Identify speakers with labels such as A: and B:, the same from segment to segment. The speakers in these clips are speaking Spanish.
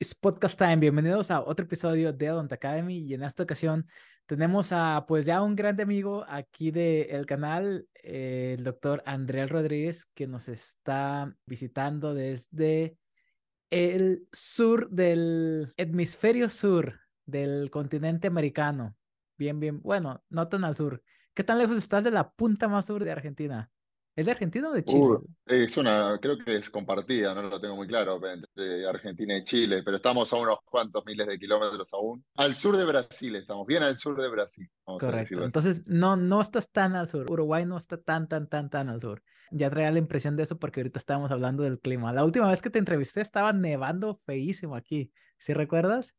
A: Es podcast time. Bienvenidos a otro episodio de Odont Academy y en esta ocasión tenemos a pues ya un grande amigo aquí del canal, eh, el doctor Andrés Rodríguez, que nos está visitando desde el sur del hemisferio sur del continente americano. Bien, bien, bueno, no tan al sur. ¿Qué tan lejos estás de la punta más sur de Argentina? ¿Es de Argentina o de Chile?
B: Uh, es una, creo que es compartida, no lo tengo muy claro, entre Argentina y Chile, pero estamos a unos cuantos miles de kilómetros aún. Al sur de Brasil estamos, bien al sur de Brasil.
A: Correcto, entonces no, no estás tan al sur, Uruguay no está tan, tan, tan, tan al sur. Ya traía la impresión de eso porque ahorita estábamos hablando del clima. La última vez que te entrevisté estaba nevando feísimo aquí, ¿sí recuerdas?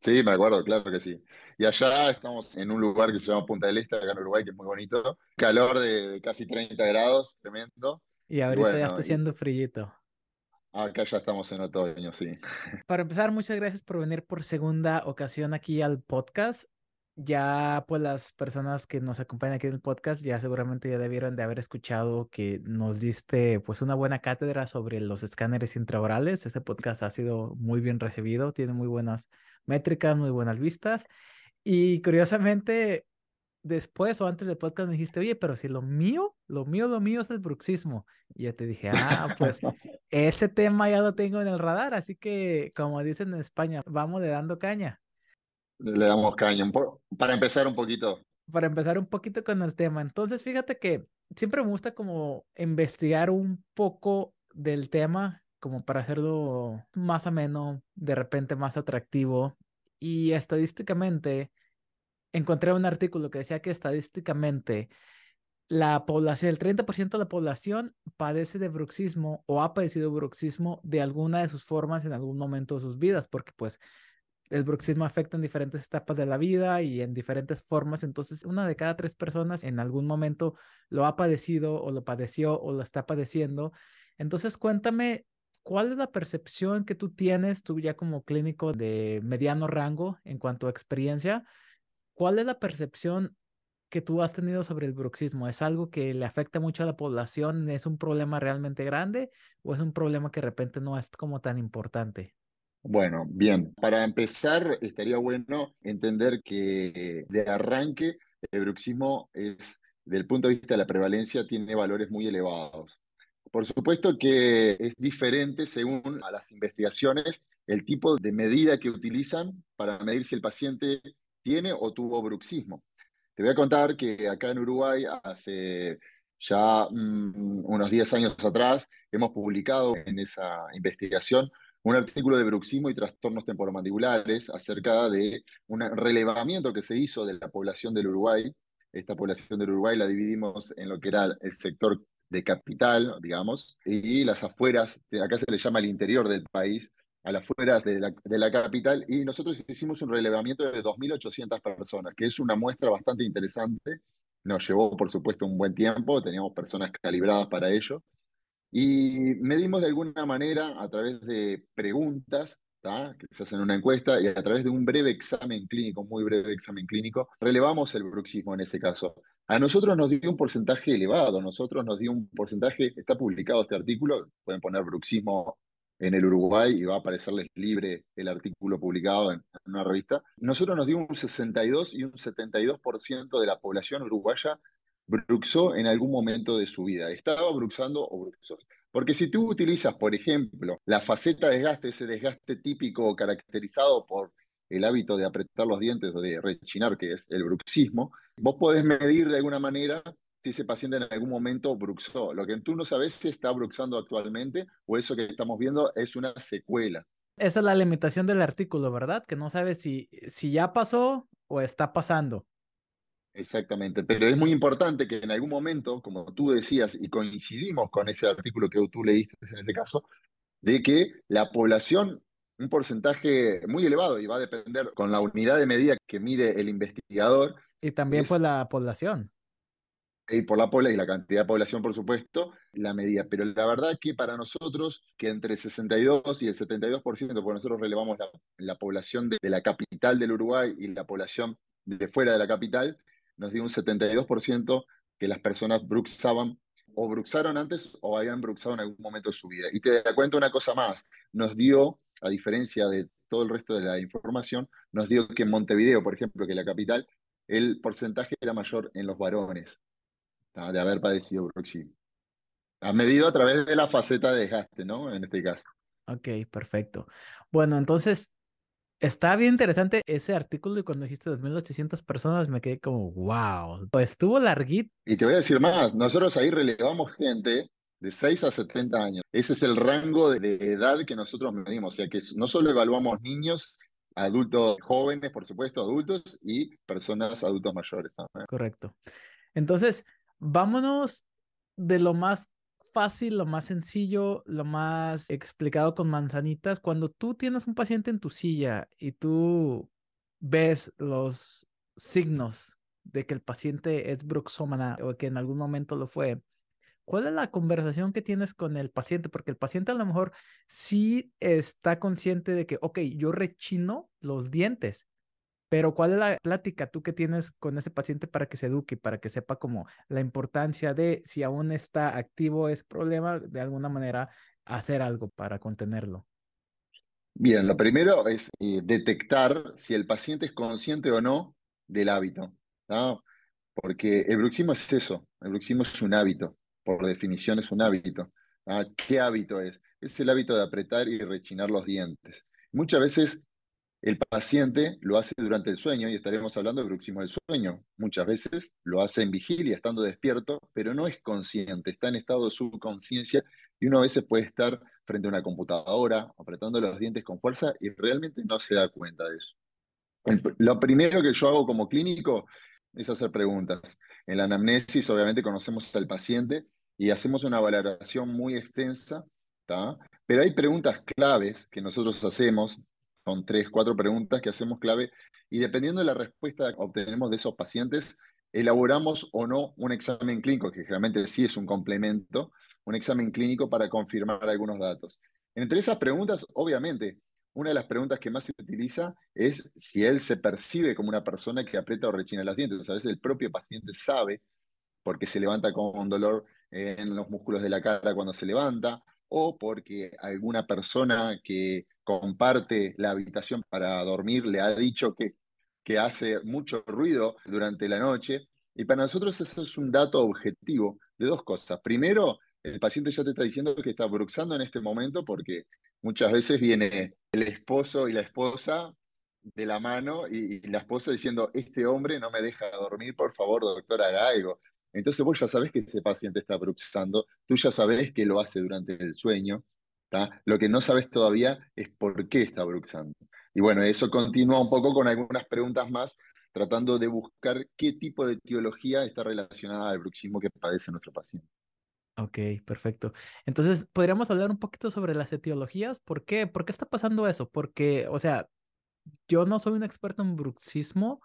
B: Sí, me acuerdo, claro que sí. Y allá estamos en un lugar que se llama Punta del Este, acá en Uruguay, que es muy bonito. Calor de, casi 30 grados, tremendo.
A: Y ahorita ya está haciendo frillito.
B: Acá ya estamos en otoño, sí.
A: Para empezar, muchas gracias por venir por segunda ocasión aquí al podcast. Ya, pues las personas que nos acompañan aquí en el podcast ya seguramente ya debieron de haber escuchado que nos diste pues una buena cátedra sobre los escáneres intraorales. Ese podcast ha sido muy bien recibido, tiene muy buenas métricas, muy buenas vistas. Y curiosamente, después o antes del podcast me dijiste, oye, pero si lo mío, lo mío, lo mío es el bruxismo. Y ya te dije, ah, pues ese tema ya lo tengo en el radar, así que como dicen en España, vamos le dando caña.
B: Le damos caña, para empezar un poquito.
A: Para empezar un poquito con el tema. Entonces, fíjate que siempre me gusta como investigar un poco del tema como para hacerlo más ameno, de repente más atractivo. Y estadísticamente, encontré un artículo que decía que estadísticamente la población, el 30% de la población padece de bruxismo o ha padecido bruxismo de alguna de sus formas en algún momento de sus vidas, porque pues el bruxismo afecta en diferentes etapas de la vida y en diferentes formas. Entonces, una de cada tres personas en algún momento lo ha padecido o lo padeció o lo está padeciendo. Entonces, cuéntame ¿cuál es la percepción que tú tienes, tú ya como clínico de mediano rango en cuanto a experiencia? ¿Cuál es la percepción que tú has tenido sobre el bruxismo? ¿Es algo que le afecta mucho a la población? ¿Es un problema realmente grande o es un problema que de repente no es como tan importante?
B: Bueno, bien. Para empezar, estaría bueno entender que de arranque el bruxismo es, del punto de vista de la prevalencia, tiene valores muy elevados. Por supuesto que es diferente según a las investigaciones el tipo de medida que utilizan para medir si el paciente tiene o tuvo bruxismo. Te voy a contar que acá en Uruguay, hace ya mm, unos 10 años atrás, hemos publicado en esa investigación un artículo de bruxismo y trastornos temporomandibulares acerca de un relevamiento que se hizo de la población del Uruguay. Esta población del Uruguay la dividimos en lo que era el sector de capital, digamos, y las afueras, acá se le llama el interior del país, a las afueras de la, de la capital, y nosotros hicimos un relevamiento de 2.800 personas, que es una muestra bastante interesante. Nos llevó, por supuesto, un buen tiempo, teníamos personas calibradas para ello, y medimos de alguna manera, a través de preguntas, que se hacen una encuesta, y a través de un breve examen clínico, muy breve examen clínico, relevamos el bruxismo en ese caso. A nosotros nos dio un porcentaje elevado, a nosotros nos dio un porcentaje, está publicado este artículo, pueden poner bruxismo en el Uruguay y va a aparecerles libre el artículo publicado en, una revista. Nosotros nos dio un 62 y un 72% de la población uruguaya bruxó en algún momento de su vida. Estaba bruxando o bruxó. Porque si tú utilizas, por ejemplo, la faceta de desgaste, ese desgaste típico caracterizado por el hábito de apretar los dientes o de rechinar, que es el bruxismo, vos podés medir de alguna manera si ese paciente en algún momento bruxó. Lo que tú no sabes si está bruxando actualmente o eso que estamos viendo es una secuela.
A: Esa es la limitación del artículo, ¿verdad? Que no sabes si, si ya pasó o está pasando.
B: Exactamente, pero es muy importante que en algún momento, como tú decías, y coincidimos con ese artículo que tú leíste en ese caso, de que la población un porcentaje muy elevado y va a depender con la unidad de medida que mire el investigador.
A: Y también por la población.
B: Y por la población y la cantidad de población, por supuesto, la medida. Pero la verdad que para nosotros, que entre el 62 y el 72%, porque nosotros relevamos la, población de, la capital del Uruguay y la población de fuera de la capital, nos dio un 72% que las personas bruxaban o bruxaron antes o habían bruxado en algún momento de su vida. Y te cuento una cosa más, nos dio a diferencia de todo el resto de la información, nos dio que en Montevideo, por ejemplo, que es la capital, el porcentaje era mayor en los varones de haber padecido bruxismo. Ha medido a través de la faceta de desgaste, ¿no? En este caso.
A: Ok, perfecto. Bueno, entonces, está bien interesante ese artículo y cuando dijiste 2.800 personas me quedé como, wow, estuvo larguito.
B: Y te voy a decir más, nosotros ahí relevamos gente de 6 a 70 años. Ese es el rango de, edad que nosotros medimos, o sea que no solo evaluamos niños, adultos jóvenes, por supuesto, adultos y personas adultos mayores también.
A: Correcto. Entonces, vámonos de lo más fácil, lo más sencillo, lo más explicado con manzanitas. Cuando tú tienes un paciente en tu silla y tú ves los signos de que el paciente es bruxómana o que en algún momento lo fue, ¿cuál es la conversación que tienes con el paciente? Porque el paciente a lo mejor sí está consciente de que, ok, yo rechino los dientes, pero ¿cuál es la plática tú que tienes con ese paciente para que se eduque, para que sepa como la importancia de si aún está activo ese problema, de alguna manera hacer algo para contenerlo?
B: Bien, lo primero es eh, detectar si el paciente es consciente o no del hábito, ¿no? Porque el bruxismo es eso, el bruxismo es un hábito, por definición es un hábito. ¿Qué hábito es? Es el hábito de apretar y rechinar los dientes. Muchas veces el paciente lo hace durante el sueño y estaremos hablando de bruxismo del sueño. Muchas veces lo hace en vigilia, estando despierto, pero no es consciente, está en estado de subconsciencia y uno a veces puede estar frente a una computadora, apretando los dientes con fuerza y realmente no se da cuenta de eso. lo primero que yo hago como clínico es hacer preguntas. En la anamnesis, obviamente, conocemos al paciente y hacemos una valoración muy extensa, pero hay preguntas claves que nosotros hacemos son tres, cuatro preguntas que hacemos clave y dependiendo de la respuesta que obtenemos de esos pacientes, elaboramos o no un examen clínico, que generalmente sí es un complemento, un examen clínico para confirmar algunos datos. Entre esas preguntas, obviamente, una de las preguntas que más se utiliza es si él se percibe como una persona que aprieta o rechina los dientes. A veces el propio paciente sabe porque se levanta con dolor en los músculos de la cara cuando se levanta, o porque alguna persona que comparte la habitación para dormir le ha dicho que, que hace mucho ruido durante la noche. Y para nosotros eso es un dato objetivo de dos cosas. Primero, el paciente ya te está diciendo que está bruxando en este momento porque muchas veces viene el esposo y la esposa de la mano y, la esposa diciendo, este hombre no me deja dormir, por favor, doctor, haga algo. Entonces vos ya sabés que ese paciente está bruxando, tú ya sabés que lo hace durante el sueño, lo que no sabes todavía es por qué está bruxando. Y bueno, eso continúa un poco con algunas preguntas más, tratando de buscar qué tipo de etiología está relacionada al bruxismo que padece nuestro paciente.
A: Ok, perfecto. Entonces, ¿podríamos hablar un poquito sobre las etiologías? ¿Por qué? ¿Por qué está pasando eso? Porque, o sea, yo no soy un experto en bruxismo,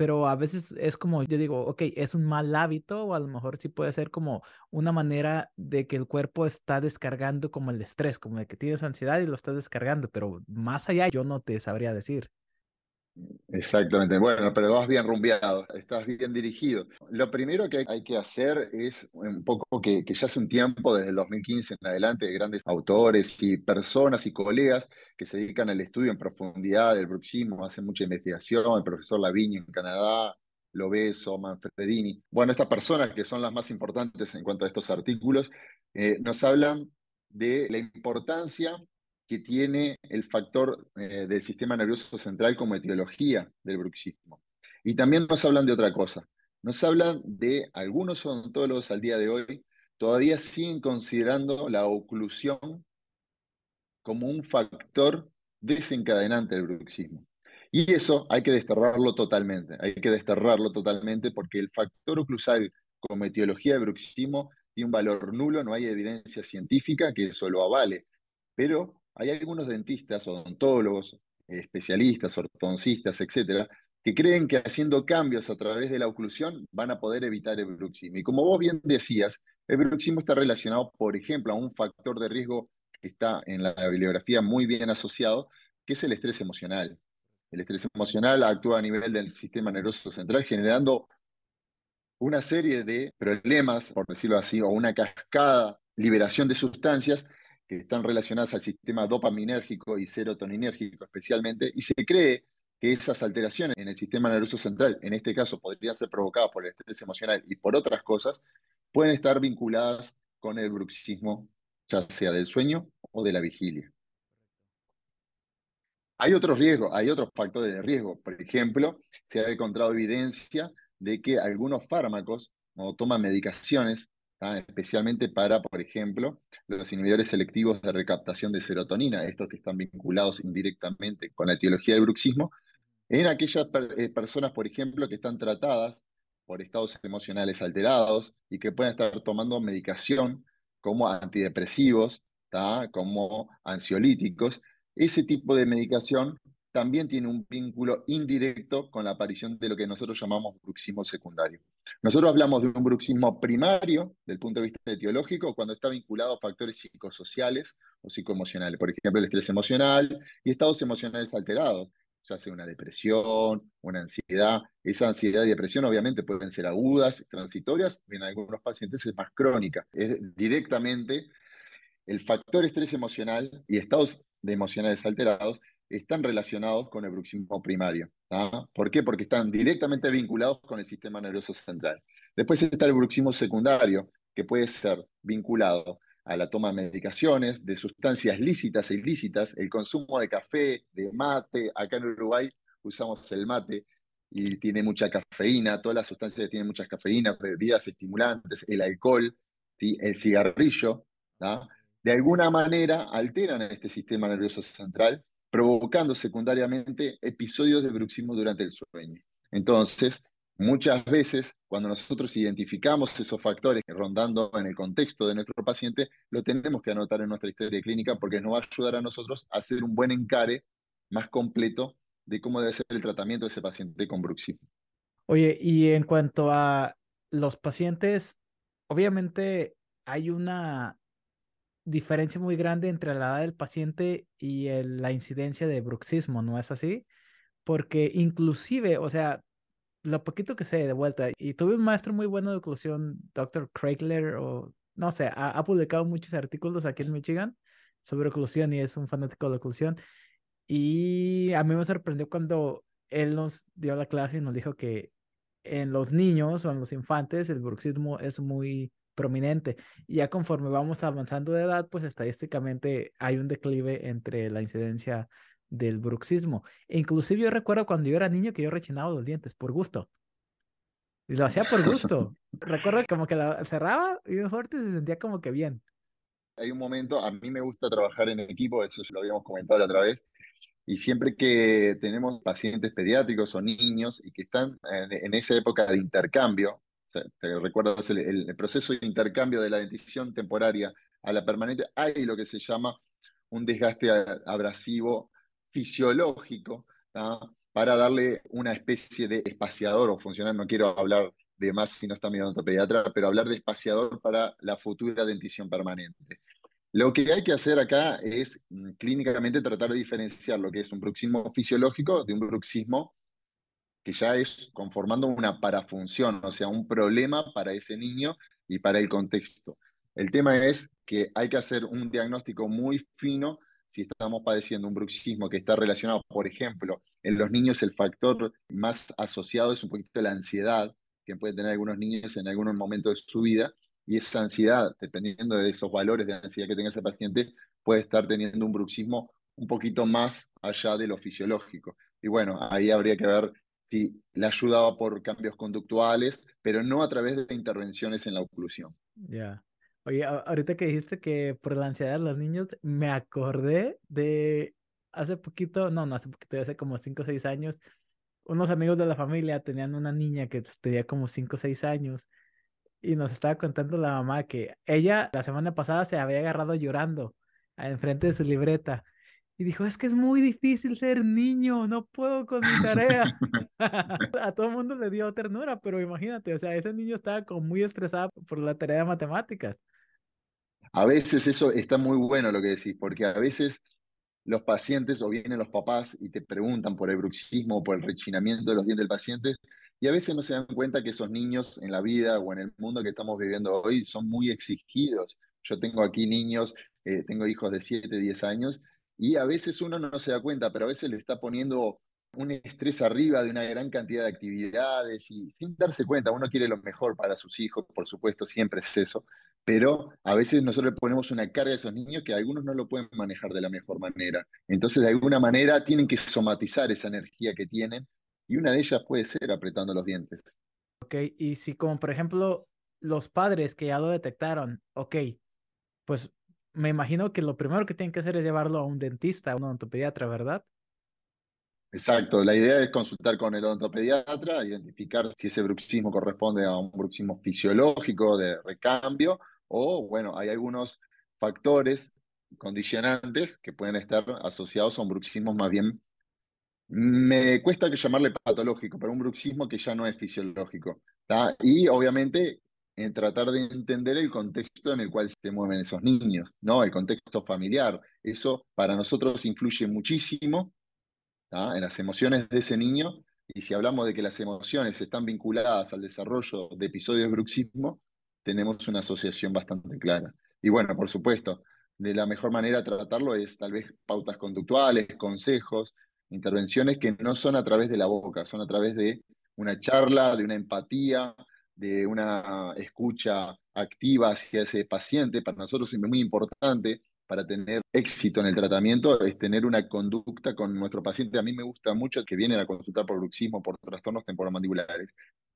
A: pero a veces es como, yo digo, ok, es un mal hábito o a lo mejor sí puede ser como una manera de que el cuerpo está descargando como el estrés, como de que tienes ansiedad y lo estás descargando, pero más allá yo no te sabría decir.
B: Exactamente, bueno, pero vas bien rumbeado, estás bien dirigido. Lo primero que hay que hacer es un poco que, ya hace un tiempo, desde el 2015 en adelante, grandes autores y personas y colegas que se dedican al estudio en profundidad del bruxismo, hacen mucha investigación, el profesor Lavigne en Canadá, Lobeso, Manfredini. Bueno, estas personas que son las más importantes en cuanto a estos artículos, eh, nos hablan de la importancia que tiene el factor eh, del sistema nervioso central como etiología del bruxismo. Y también nos hablan de otra cosa. Nos hablan de algunos odontólogos al día de hoy todavía siguen considerando la oclusión como un factor desencadenante del bruxismo. Y eso hay que desterrarlo totalmente, hay que desterrarlo totalmente porque el factor oclusal como etiología del bruxismo tiene un valor nulo, no hay evidencia científica que eso lo avale. Pero hay algunos dentistas, odontólogos, especialistas, ortodoncistas, etcétera, que creen que haciendo cambios a través de la oclusión van a poder evitar el bruxismo. Y como vos bien decías, el bruxismo está relacionado, por ejemplo, a un factor de riesgo que está en la bibliografía muy bien asociado, que es el estrés emocional. El estrés emocional actúa a nivel del sistema nervioso central, generando una serie de problemas, por decirlo así, o una cascada liberación de sustancias que están relacionadas al sistema dopaminérgico y serotoninérgico especialmente, y se cree que esas alteraciones en el sistema nervioso central, en este caso podrían ser provocadas por el estrés emocional y por otras cosas, pueden estar vinculadas con el bruxismo, ya sea del sueño o de la vigilia. Hay otros riesgos, hay otros factores de riesgo. Por ejemplo, se ha encontrado evidencia de que algunos fármacos o toman medicaciones, especialmente para, por ejemplo, los inhibidores selectivos de recaptación de serotonina, estos que están vinculados indirectamente con la etiología del bruxismo, en aquellas eh, personas, por ejemplo, que están tratadas por estados emocionales alterados y que pueden estar tomando medicación como antidepresivos, como ansiolíticos, ese tipo de medicación también tiene un vínculo indirecto con la aparición de lo que nosotros llamamos bruxismo secundario. Nosotros hablamos de un bruxismo primario, del punto de vista etiológico, cuando está vinculado a factores psicosociales o psicoemocionales, por ejemplo, el estrés emocional y estados emocionales alterados, ya sea una depresión, una ansiedad. Esa ansiedad y depresión obviamente pueden ser agudas, transitorias, en algunos pacientes es más crónica. Es directamente el factor estrés emocional y estados de emocionales alterados están relacionados con el bruxismo primario. ¿Por qué? Porque están directamente vinculados con el sistema nervioso central. Después está el bruxismo secundario, que puede ser vinculado a la toma de medicaciones, de sustancias lícitas e ilícitas, el consumo de café, de mate. Acá en Uruguay usamos el mate y tiene mucha cafeína, todas las sustancias que tienen muchas cafeínas, bebidas estimulantes, el alcohol, el cigarrillo, de alguna manera alteran este sistema nervioso central provocando secundariamente episodios de bruxismo durante el sueño. Entonces, muchas veces cuando nosotros identificamos esos factores rondando en el contexto de nuestro paciente, lo tenemos que anotar en nuestra historia clínica porque nos va a ayudar a nosotros a hacer un buen encare más completo de cómo debe ser el tratamiento de ese paciente con bruxismo.
A: Oye, y en cuanto a los pacientes, obviamente hay una diferencia muy grande entre la edad del paciente y la incidencia de bruxismo, ¿no es así? Porque inclusive, o sea, lo poquito que sé de vuelta, y tuve un maestro muy bueno de oclusión, Dr. Craigler, o no sé, ha, publicado muchos artículos aquí en Michigan sobre oclusión y es un fanático de la oclusión. Y a mí me sorprendió cuando él nos dio la clase y nos dijo que en los niños o en los infantes el bruxismo es muy prominente. Y ya conforme vamos avanzando de edad, pues estadísticamente hay un declive entre la incidencia del bruxismo. E inclusive yo recuerdo cuando yo era niño que yo rechinaba los dientes por gusto. Y lo hacía por gusto. recuerdo como que la cerraba y fuerte se sentía como que bien.
B: Hay un momento, a mí me gusta trabajar en equipo, eso lo habíamos comentado la otra vez, y siempre que tenemos pacientes pediátricos o niños y que están en esa época de intercambio, te recuerdas el, proceso de intercambio de la dentición temporaria a la permanente, hay lo que se llama un desgaste abrasivo fisiológico para darle una especie de espaciador o funcional. No quiero hablar de más si no está mi pediatra, pero hablar de espaciador para la futura dentición permanente. Lo que hay que hacer acá es mm, clínicamente tratar de diferenciar lo que es un bruxismo fisiológico de un bruxismo que ya es conformando una parafunción, o sea, un problema para ese niño y para el contexto. El tema es que hay que hacer un diagnóstico muy fino si estamos padeciendo un bruxismo que está relacionado, por ejemplo, en los niños el factor más asociado es un poquito la ansiedad que pueden tener algunos niños en algún momento de su vida, y esa ansiedad, dependiendo de esos valores de ansiedad que tenga ese paciente, puede estar teniendo un bruxismo un poquito más allá de lo fisiológico. Y bueno, ahí habría que ver si le ayudaba por cambios conductuales, pero no a través de intervenciones en la oclusión.
A: Ya. Oye, ahorita que dijiste que por la ansiedad de los niños, me acordé de hace poquito, no, no hace poquito, hace como 5 o 6 años, unos amigos de la familia tenían una niña que tenía como 5 o 6 años y nos estaba contando la mamá que ella la semana pasada se había agarrado llorando enfrente de su libreta y dijo, es que es muy difícil ser niño, no puedo con mi tarea. a todo el mundo le dio ternura, pero imagínate, o sea, ese niño estaba como muy estresado por la tarea de matemáticas.
B: A veces eso está muy bueno lo que decís, porque a veces los pacientes o vienen los papás y te preguntan por el bruxismo o por el rechinamiento de los dientes del paciente, y a veces no se dan cuenta que esos niños en la vida o en el mundo que estamos viviendo hoy son muy exigidos. Yo tengo aquí niños eh, tengo hijos de 7, 10 años, y a veces uno no se da cuenta, pero a veces le está poniendo un estrés arriba de una gran cantidad de actividades y sin darse cuenta, uno quiere lo mejor para sus hijos, por supuesto, siempre es eso, pero a veces nosotros le ponemos una carga a esos niños que algunos no lo pueden manejar de la mejor manera. Entonces, de alguna manera, tienen que somatizar esa energía que tienen y una de ellas puede ser apretando los dientes.
A: Ok, y si como por ejemplo los padres que ya lo detectaron, ok, pues me imagino que lo primero que tienen que hacer es llevarlo a un dentista, a un odontopediatra, ¿verdad?
B: Exacto, la idea es consultar con el odontopediatra, identificar si ese bruxismo corresponde a un bruxismo fisiológico de recambio o, bueno, hay algunos factores condicionantes que pueden estar asociados a un bruxismo más bien, me cuesta que llamarle patológico, pero un bruxismo que ya no es fisiológico. Y obviamente en tratar de entender el contexto en el cual se mueven esos niños, ¿no? El contexto familiar. Eso para nosotros influye muchísimo en las emociones de ese niño, y si hablamos de que las emociones están vinculadas al desarrollo de episodios de bruxismo, tenemos una asociación bastante clara. Y bueno, por supuesto, de la mejor manera de tratarlo es tal vez pautas conductuales, consejos, intervenciones que no son a través de la boca, son a través de una charla, de una empatía, de una escucha activa hacia ese paciente. Para nosotros es muy importante para tener éxito en el tratamiento es tener una conducta con nuestro paciente. A mí me gusta mucho que vienen a consultar por bruxismo, por trastornos temporomandibulares.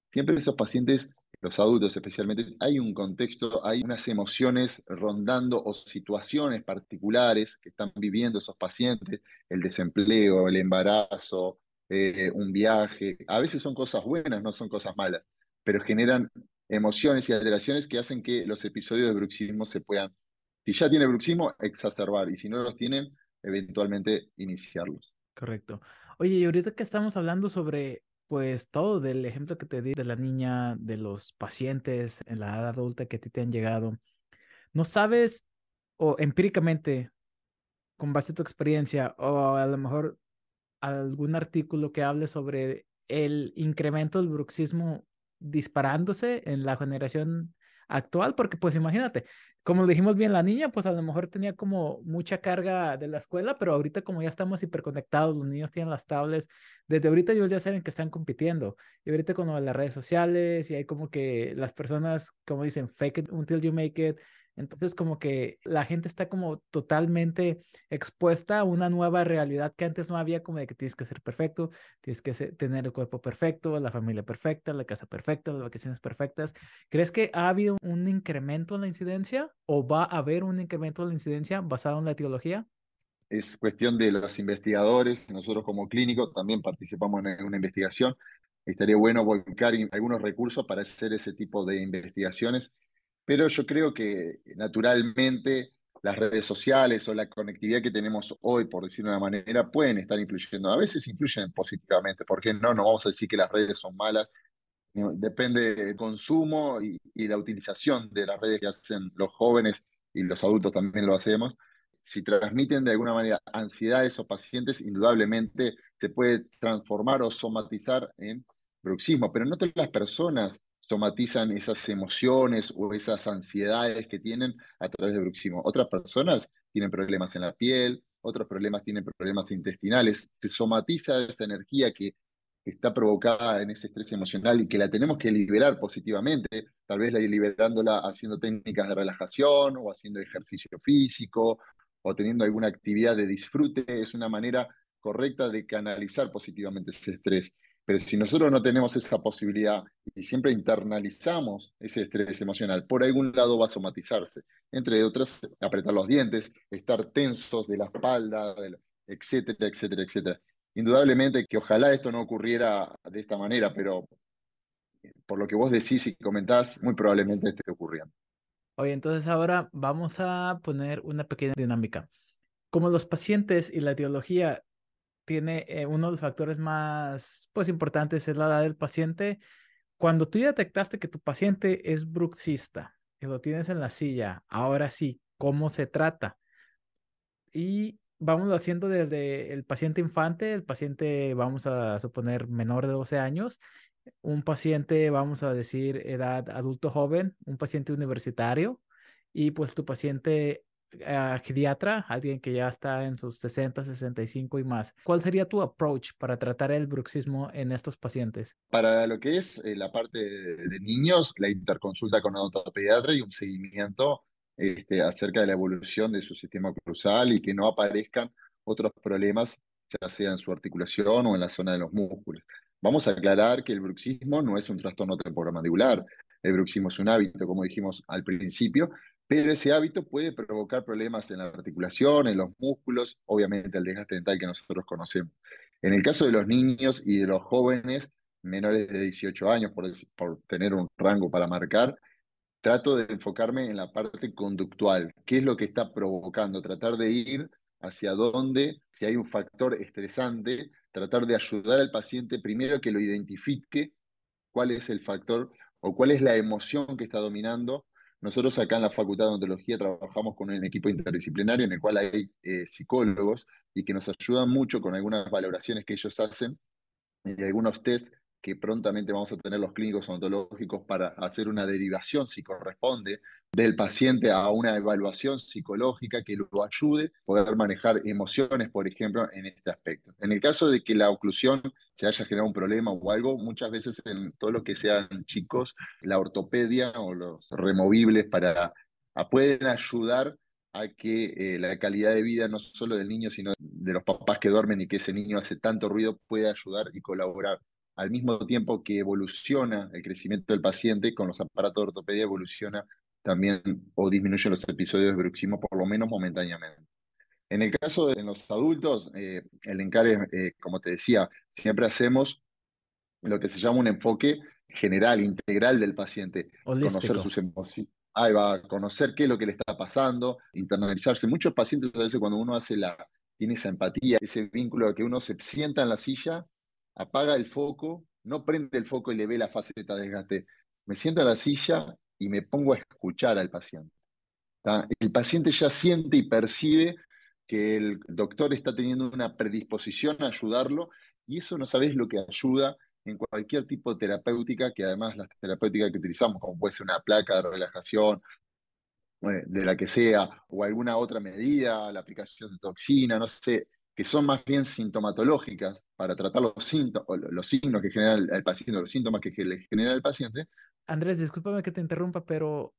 B: Siempre esos pacientes, los adultos especialmente, hay un contexto, hay unas emociones rondando o situaciones particulares que están viviendo esos pacientes, el desempleo, el embarazo, eh, un viaje. A veces son cosas buenas, no son cosas malas, pero generan emociones y alteraciones que hacen que los episodios de bruxismo se puedan si ya tiene bruxismo, exacerbar, y si no los tienen, eventualmente iniciarlos.
A: Correcto. Oye, y ahorita que estamos hablando sobre, pues, todo del ejemplo que te di de la niña, de los pacientes en la edad adulta que a ti te han llegado, ¿no sabes o empíricamente, con base a tu experiencia, o a lo mejor algún artículo que hable sobre el incremento del bruxismo disparándose en la generación actual? Porque pues imagínate, como dijimos bien, la niña, pues a lo mejor tenía como mucha carga de la escuela, pero ahorita como ya estamos hiperconectados, los niños tienen las tablets, desde ahorita ellos ya saben que están compitiendo. Y ahorita con las redes sociales y hay como que las personas, como dicen, fake it until you make it, entonces como que la gente está como totalmente expuesta a una nueva realidad que antes no había, como de que tienes que ser perfecto, tienes que tener el cuerpo perfecto, la familia perfecta, la casa perfecta, las vacaciones perfectas. ¿Crees que ha habido un incremento en la incidencia o va a haber un incremento en la incidencia basado en la etiología?
B: Es cuestión de los investigadores, nosotros como clínico también participamos en una investigación. Estaría bueno volcar algunos recursos para hacer ese tipo de investigaciones pero yo creo que naturalmente las redes sociales o la conectividad que tenemos hoy, por decirlo de una manera, pueden estar influyendo. A veces influyen positivamente, porque no, no vamos a decir que las redes son malas. Depende del consumo y, la utilización de las redes que hacen los jóvenes y los adultos también lo hacemos. Si transmiten de alguna manera ansiedad a esos pacientes, indudablemente se puede transformar o somatizar en bruxismo, pero no todas las personas somatizan esas emociones o esas ansiedades que tienen a través de bruxismo. Otras personas tienen problemas en la piel, otros problemas tienen problemas intestinales. Se somatiza esa energía que está provocada en ese estrés emocional y que la tenemos que liberar positivamente, tal vez la liberándola haciendo técnicas de relajación o haciendo ejercicio físico o teniendo alguna actividad de disfrute, es una manera correcta de canalizar positivamente ese estrés. Pero si nosotros no tenemos esa posibilidad y siempre internalizamos ese estrés emocional, por algún lado va a somatizarse. Entre otras, apretar los dientes, estar tensos de la espalda, etcétera, etcétera, etcétera. Indudablemente que ojalá esto no ocurriera de esta manera, pero por lo que vos decís y comentás, muy probablemente esté ocurriendo.
A: Oye, entonces ahora vamos a poner una pequeña dinámica. Como los pacientes y la etiología tiene eh, uno de los factores más pues, importantes es la edad del paciente. Cuando tú detectaste que tu paciente es bruxista y lo tienes en la silla, ahora sí, ¿cómo se trata? Y vamos haciendo desde el paciente infante, el paciente, vamos a suponer, menor de 12 años, un paciente, vamos a decir, edad adulto joven, un paciente universitario, y pues tu paciente pediatra, alguien que ya está en sus 60, 65 y más, ¿cuál sería tu approach para tratar el bruxismo en estos pacientes?
B: Para lo que es eh, la parte de, niños, la interconsulta con odontopediatra y un seguimiento este, acerca de la evolución de su sistema cruzal y que no aparezcan otros problemas, ya sea en su articulación o en la zona de los músculos. Vamos a aclarar que el bruxismo no es un trastorno temporomandibular, el bruxismo es un hábito, como dijimos al principio, pero ese hábito puede provocar problemas en la articulación, en los músculos, obviamente el desgaste dental que nosotros conocemos. En el caso de los niños y de los jóvenes menores de 18 años, por, por tener un rango para marcar, trato de enfocarme en la parte conductual, qué es lo que está provocando, tratar de ir hacia dónde, si hay un factor estresante, tratar de ayudar al paciente primero que lo identifique, cuál es el factor o cuál es la emoción que está dominando. Nosotros acá en la Facultad de Odontología trabajamos con un equipo interdisciplinario en el cual hay eh, psicólogos y que nos ayudan mucho con algunas valoraciones que ellos hacen y algunos test que prontamente vamos a tener los clínicos odontológicos para hacer una derivación, si corresponde, del paciente a una evaluación psicológica que lo ayude a poder manejar emociones, por ejemplo, en este aspecto. En el caso de que la oclusión se haya generado un problema o algo, muchas veces en todo lo que sean chicos, la ortopedia o los removibles para, pueden ayudar a que eh, la calidad de vida no solo del niño, sino de los papás que duermen y que ese niño hace tanto ruido, pueda ayudar y colaborar al mismo tiempo que evoluciona el crecimiento del paciente, con los aparatos de ortopedia evoluciona también o disminuye los episodios de bruxismo, por lo menos momentáneamente. En el caso de los adultos, eh, el encargo, eh, como te decía, siempre hacemos lo que se llama un enfoque general, integral del paciente. Conocer sus emociones. Ahí va, conocer qué es lo que le está pasando, internalizarse. Muchos pacientes a veces cuando uno hace la, tiene esa empatía, ese vínculo de que uno se sienta en la silla apaga el foco, no prende el foco y le ve la faceta de desgaste. Me siento a la silla y me pongo a escuchar al paciente. El paciente ya siente y percibe que el doctor está teniendo una predisposición a ayudarlo y eso no sabes lo que ayuda en cualquier tipo de terapéutica, que además las terapéuticas que utilizamos, como puede ser una placa de relajación, eh, de la que sea, o alguna otra medida, la aplicación de toxina, no sé, que son más bien sintomatológicas para tratar los, los signos que genera el, paciente, los síntomas que le genera el paciente.
A: Andrés, discúlpame que te interrumpa, pero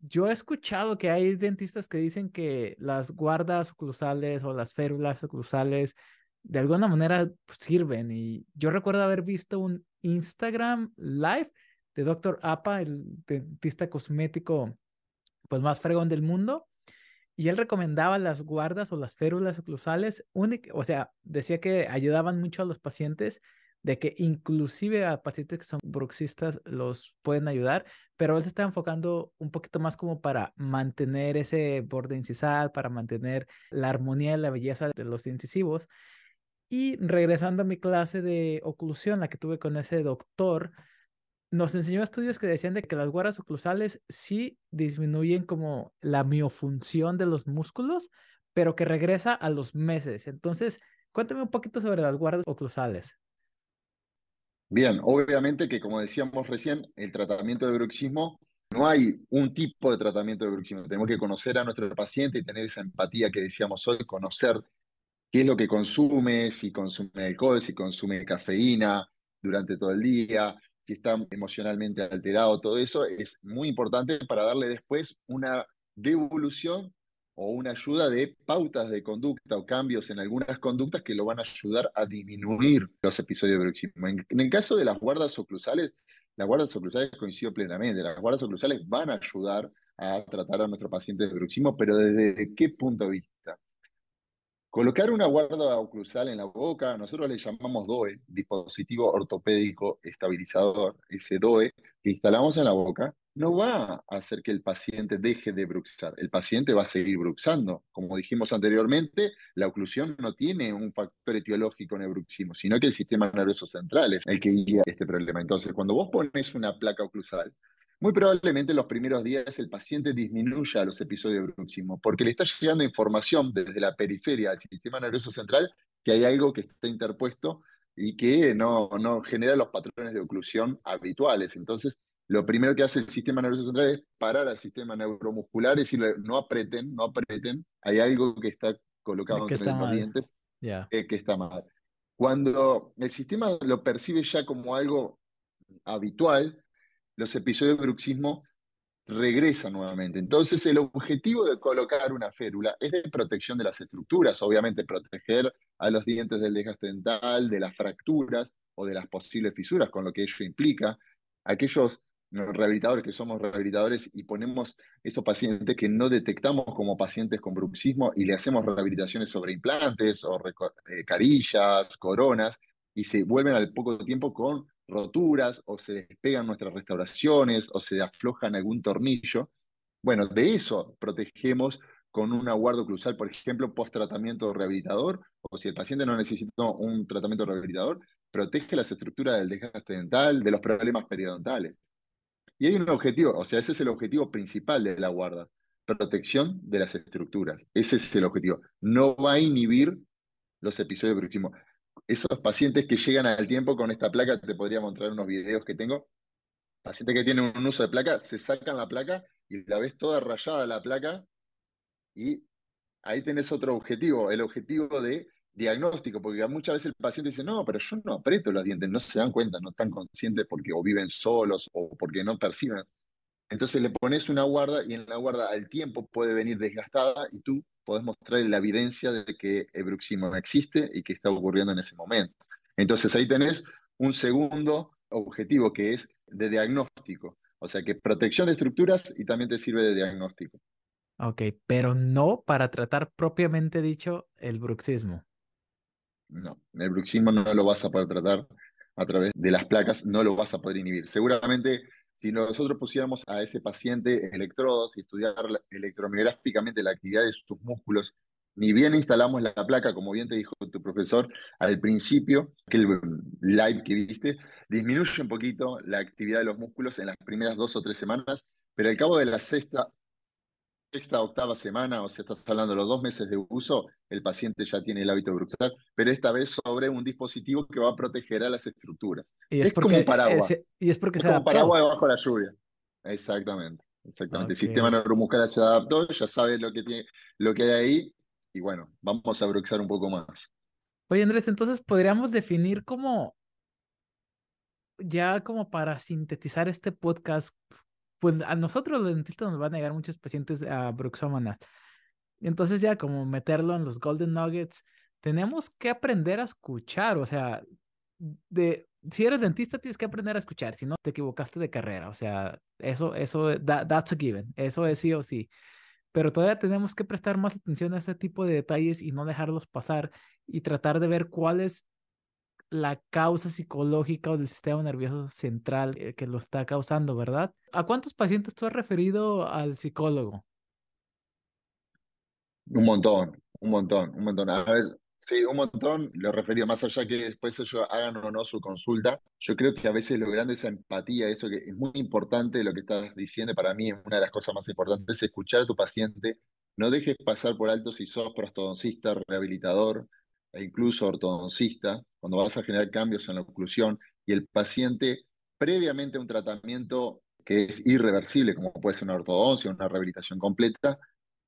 A: yo he escuchado que hay dentistas que dicen que las guardas oclusales o las férulas oclusales de alguna manera sirven. Y yo recuerdo haber visto un Instagram live de Dr. Apa, el dentista cosmético pues más fregón del mundo, y él recomendaba las guardas o las férulas oclusales, o sea, decía que ayudaban mucho a los pacientes, de que inclusive a pacientes que son bruxistas los pueden ayudar, pero él se está enfocando un poquito más como para mantener ese borde incisal, para mantener la armonía y la belleza de los incisivos. Y regresando a mi clase de oclusión, la que tuve con ese doctor, nos enseñó estudios que decían de que las guardas oclusales sí disminuyen como la miofunción de los músculos, pero que regresa a los meses. Entonces, cuéntame un poquito sobre las guardas oclusales.
B: Bien, obviamente que como decíamos recién, el tratamiento de bruxismo, no hay un tipo de tratamiento de bruxismo. Tenemos que conocer a nuestro paciente y tener esa empatía que decíamos hoy, conocer qué es lo que consume, si consume alcohol, si consume cafeína durante todo el día, si está emocionalmente alterado, todo eso es muy importante para darle después una devolución o una ayuda de pautas de conducta o cambios en algunas conductas que lo van a ayudar a disminuir los episodios de bruxismo. En, el caso de las guardas oclusales, las guardas oclusales coincido plenamente, las guardas oclusales van a ayudar a tratar a nuestro paciente de bruxismo, pero desde qué punto de vista? Colocar una guarda oclusal en la boca, nosotros le llamamos DOE, dispositivo ortopédico estabilizador, ese DOE que instalamos en la boca, no va a hacer que el paciente deje de bruxar. El paciente va a seguir bruxando. Como dijimos anteriormente, la oclusión no tiene un factor etiológico en el bruxismo, sino que el sistema nervioso central es el que guía este problema. Entonces, cuando vos pones una placa oclusal, muy probablemente en los primeros días el paciente disminuya los episodios de bruxismo, porque le está llegando información desde la periferia al sistema nervioso central que hay algo que está interpuesto y que no, no genera los patrones de oclusión habituales. Entonces, lo primero que hace el sistema nervioso central es parar al sistema neuromuscular y decirle, no apreten, no apreten, hay algo que está colocado entre los dientes que está mal. Cuando el sistema lo percibe ya como algo habitual, los episodios de bruxismo regresan nuevamente. Entonces, el objetivo de colocar una férula es de protección de las estructuras, obviamente proteger a los dientes del desgaste dental, de las fracturas o de las posibles fisuras, con lo que ello implica. Aquellos rehabilitadores que somos rehabilitadores y ponemos esos pacientes que no detectamos como pacientes con bruxismo y le hacemos rehabilitaciones sobre implantes o eh, carillas, coronas, y se vuelven al poco tiempo con roturas o se despegan nuestras restauraciones o se aflojan algún tornillo. Bueno, de eso protegemos con un aguardo cruzal, por ejemplo, post tratamiento rehabilitador, o si el paciente no necesita un tratamiento rehabilitador, protege las estructuras del desgaste dental, de los problemas periodontales. Y hay un objetivo, o sea, ese es el objetivo principal de la guarda, protección de las estructuras. Ese es el objetivo. No va a inhibir los episodios de bruxismo. Esos pacientes que llegan al tiempo con esta placa, te podría mostrar unos videos que tengo. Pacientes que tienen un uso de placa, se sacan la placa y la ves toda rayada la placa y ahí tenés otro objetivo, el objetivo de diagnóstico, porque muchas veces el paciente dice, no, pero yo no aprieto los dientes, no se dan cuenta, no están conscientes porque o viven solos o porque no perciben. Entonces le pones una guarda y en la guarda al tiempo puede venir desgastada y tú podés mostrar la evidencia de que el bruxismo existe y que está ocurriendo en ese momento. Entonces ahí tenés un segundo objetivo que es de diagnóstico, o sea que protección de estructuras y también te sirve de diagnóstico.
A: Ok, pero no para tratar propiamente dicho el bruxismo.
B: No, el bruxismo no lo vas a poder tratar a través de las placas, no lo vas a poder inhibir. Seguramente si nosotros pusiéramos a ese paciente electrodos y estudiar electromiográficamente la actividad de sus músculos, ni bien instalamos la placa, como bien te dijo tu profesor al principio, que el live que viste, disminuye un poquito la actividad de los músculos en las primeras dos o tres semanas, pero al cabo de la sexta sexta, octava semana, o sea, estás hablando de los dos meses de uso, el paciente ya tiene el hábito bruxal, pero esta vez sobre un dispositivo que va a proteger a las estructuras.
A: Y es, como un paraguas. y es porque
B: es como un paraguas debajo de la lluvia. Exactamente, exactamente. El sistema neuromuscular se adaptó, ya sabe lo que, tiene, lo que hay ahí, y bueno, vamos a bruxar un poco más.
A: Oye, Andrés, entonces podríamos definir como, ya como para sintetizar este podcast, pues a nosotros los dentistas nos van a negar muchos pacientes a bruxómana. Entonces ya como meterlo en los golden nuggets, tenemos que aprender a escuchar, o sea, de si eres dentista tienes que aprender a escuchar, si no te equivocaste de carrera, o sea, eso eso that's a given, eso es sí o sí. Pero todavía tenemos que prestar más atención a este tipo de detalles y no dejarlos pasar y tratar de ver cuáles la causa psicológica o del sistema nervioso central eh, que lo está causando, ¿verdad? ¿A cuántos pacientes tú has referido al psicólogo?
B: Un montón, un montón, un montón. A ver, sí, un montón, lo referido más allá que después ellos hagan o no su consulta. Yo creo que a veces logrando esa empatía, eso que es muy importante lo que estás diciendo, para mí es una de las cosas más importantes, escuchar a tu paciente. No dejes pasar por alto si sos prostodoncista, rehabilitador, e incluso ortodoncista, cuando vas a generar cambios en la oclusión y el paciente previamente a un tratamiento que es irreversible, como puede ser una ortodoncia, una rehabilitación completa,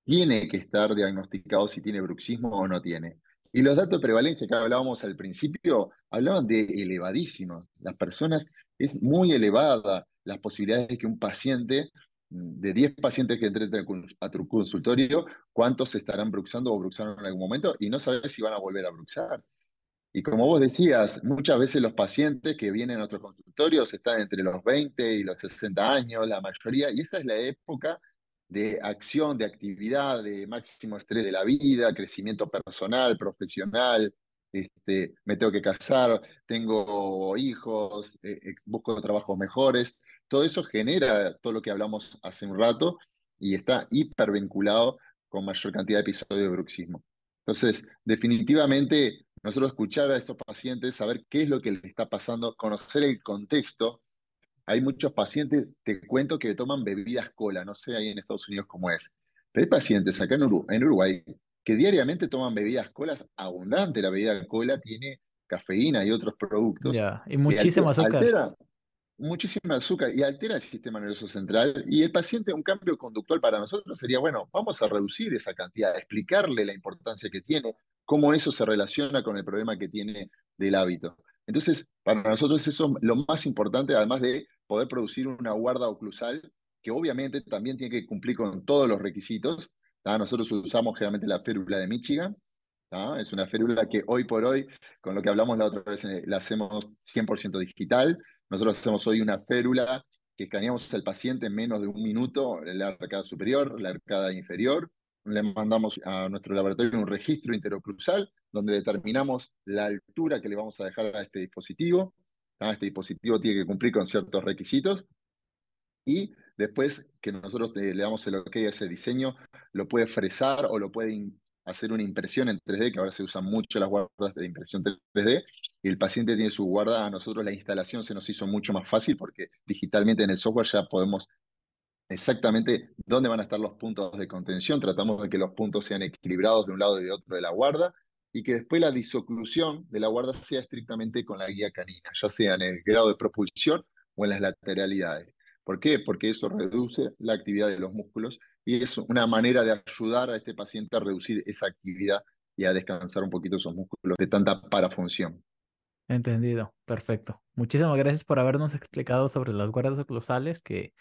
B: tiene que estar diagnosticado si tiene bruxismo o no tiene. Y los datos de prevalencia que hablábamos al principio hablaban de elevadísimos. Las personas es muy elevada las posibilidades de que un paciente de 10 pacientes que entren a tu consultorio, ¿cuántos estarán bruxando o bruxaron en algún momento? Y no sabes si van a volver a bruxar. Y como vos decías, muchas veces los pacientes que vienen a nuestros consultorios están entre los 20 y los 60 años, la mayoría, y esa es la época de acción, de actividad, de máximo estrés de la vida, crecimiento personal, profesional, este, me tengo que casar, tengo hijos, eh, eh, busco trabajos mejores. Todo eso genera todo lo que hablamos hace un rato y está hipervinculado con mayor cantidad de episodios de bruxismo. Entonces, definitivamente, nosotros escuchar a estos pacientes, saber qué es lo que les está pasando, conocer el contexto. Hay muchos pacientes, te cuento, que toman bebidas cola, no sé ahí en Estados Unidos cómo es, pero hay pacientes acá en Uruguay, que diariamente toman bebidas colas abundantes. La bebida cola tiene cafeína y otros productos.
A: Ya, y muchísimo azúcar.
B: Muchísima azúcar y altera el sistema nervioso central y el paciente, un cambio conductual para nosotros sería, bueno, vamos a reducir esa cantidad, explicarle la importancia que tiene, cómo eso se relaciona con el problema que tiene del hábito. Entonces, para nosotros eso es lo más importante, además de poder producir una guarda oclusal, que obviamente también tiene que cumplir con todos los requisitos. Nosotros usamos generalmente la férula de Michigan, es una férula que hoy por hoy, con lo que hablamos la otra vez, eh, la hacemos 100% digital. Nosotros hacemos hoy una férula que escaneamos al paciente en menos de un minuto, la arcada superior, la arcada inferior. Le mandamos a nuestro laboratorio un registro interocruzal donde determinamos la altura que le vamos a dejar a este dispositivo. Este dispositivo tiene que cumplir con ciertos requisitos y después que nosotros le damos el OK a ese diseño, lo puede fresar o lo puede hacer una impresión en 3D, que ahora se usan mucho las guardas de impresión 3D, y el paciente tiene su guarda, a nosotros la instalación se nos hizo mucho más fácil porque digitalmente en el software ya podemos exactamente dónde van a estar los puntos de contención, tratamos de que los puntos sean equilibrados de un lado y de otro de la guarda, y que después la disoclusión de la guarda sea estrictamente con la guía canina, ya sea en el grado de propulsión o en las lateralidades. ¿Por qué? Porque eso reduce la actividad de los músculos y es una manera de ayudar a este paciente a reducir esa actividad y a descansar un poquito esos músculos de tanta parafunción.
A: Entendido, perfecto. Muchísimas gracias por habernos explicado sobre las guardas oclusales que,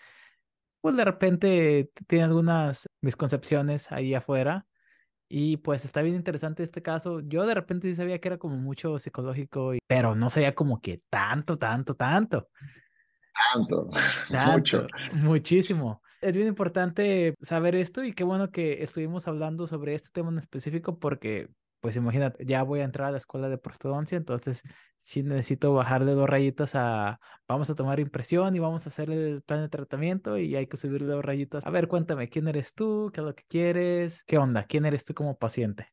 A: pues de repente tiene algunas misconcepciones ahí afuera. Y pues está bien interesante este caso. Yo de repente sí sabía que era como mucho psicológico, pero no sabía como que tanto, tanto, tanto.
B: Tanto, mucho.
A: Muchísimo. Es bien importante saber esto y qué bueno que estuvimos hablando sobre este tema en específico porque, pues imagínate, ya voy a entrar a la escuela de prostodoncia, entonces sí necesito bajarle dos rayitas a, vamos a tomar impresión y vamos a hacer el plan de tratamiento y hay que subirle dos rayitas. A ver, cuéntame, ¿quién eres tú? ¿Qué es lo que quieres? ¿Qué onda? ¿Quién eres tú como paciente?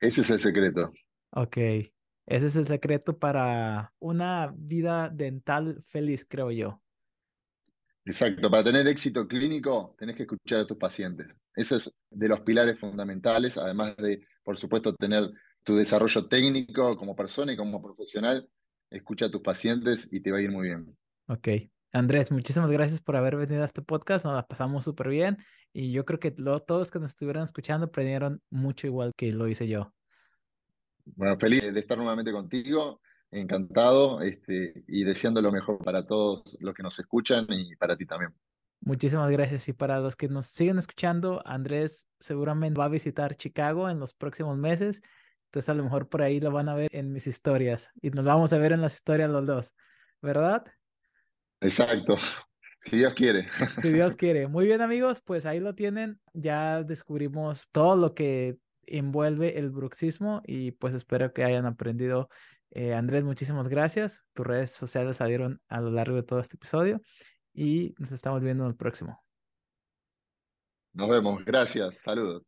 B: Ese es el secreto.
A: Ok. Ese es el secreto para una vida dental feliz, creo yo.
B: Exacto, para tener éxito clínico tenés que escuchar a tus pacientes. Ese es de los pilares fundamentales, además de, por supuesto, tener tu desarrollo técnico como persona y como profesional. Escucha a tus pacientes y te va a ir muy bien.
A: Ok. Andrés, muchísimas gracias por haber venido a este podcast. Nos la pasamos súper bien y yo creo que todos los que nos estuvieron escuchando aprendieron mucho igual que lo hice yo.
B: Bueno, feliz de estar nuevamente contigo, encantado este, y deseando lo mejor para todos los que nos escuchan y para ti también.
A: Muchísimas gracias. Y para los que nos siguen escuchando, Andrés seguramente va a visitar Chicago en los próximos meses. Entonces a lo mejor por ahí lo van a ver en mis historias y nos vamos a ver en las historias los dos, ¿verdad?
B: Exacto. Si Dios quiere.
A: Si Dios quiere. Muy bien amigos, pues ahí lo tienen. Ya descubrimos todo lo que envuelve el bruxismo y pues espero que hayan aprendido. Eh, Andrés, muchísimas gracias. Tus redes sociales salieron a lo largo de todo este episodio y nos estamos viendo en el próximo.
B: Nos vemos. Gracias. Saludos.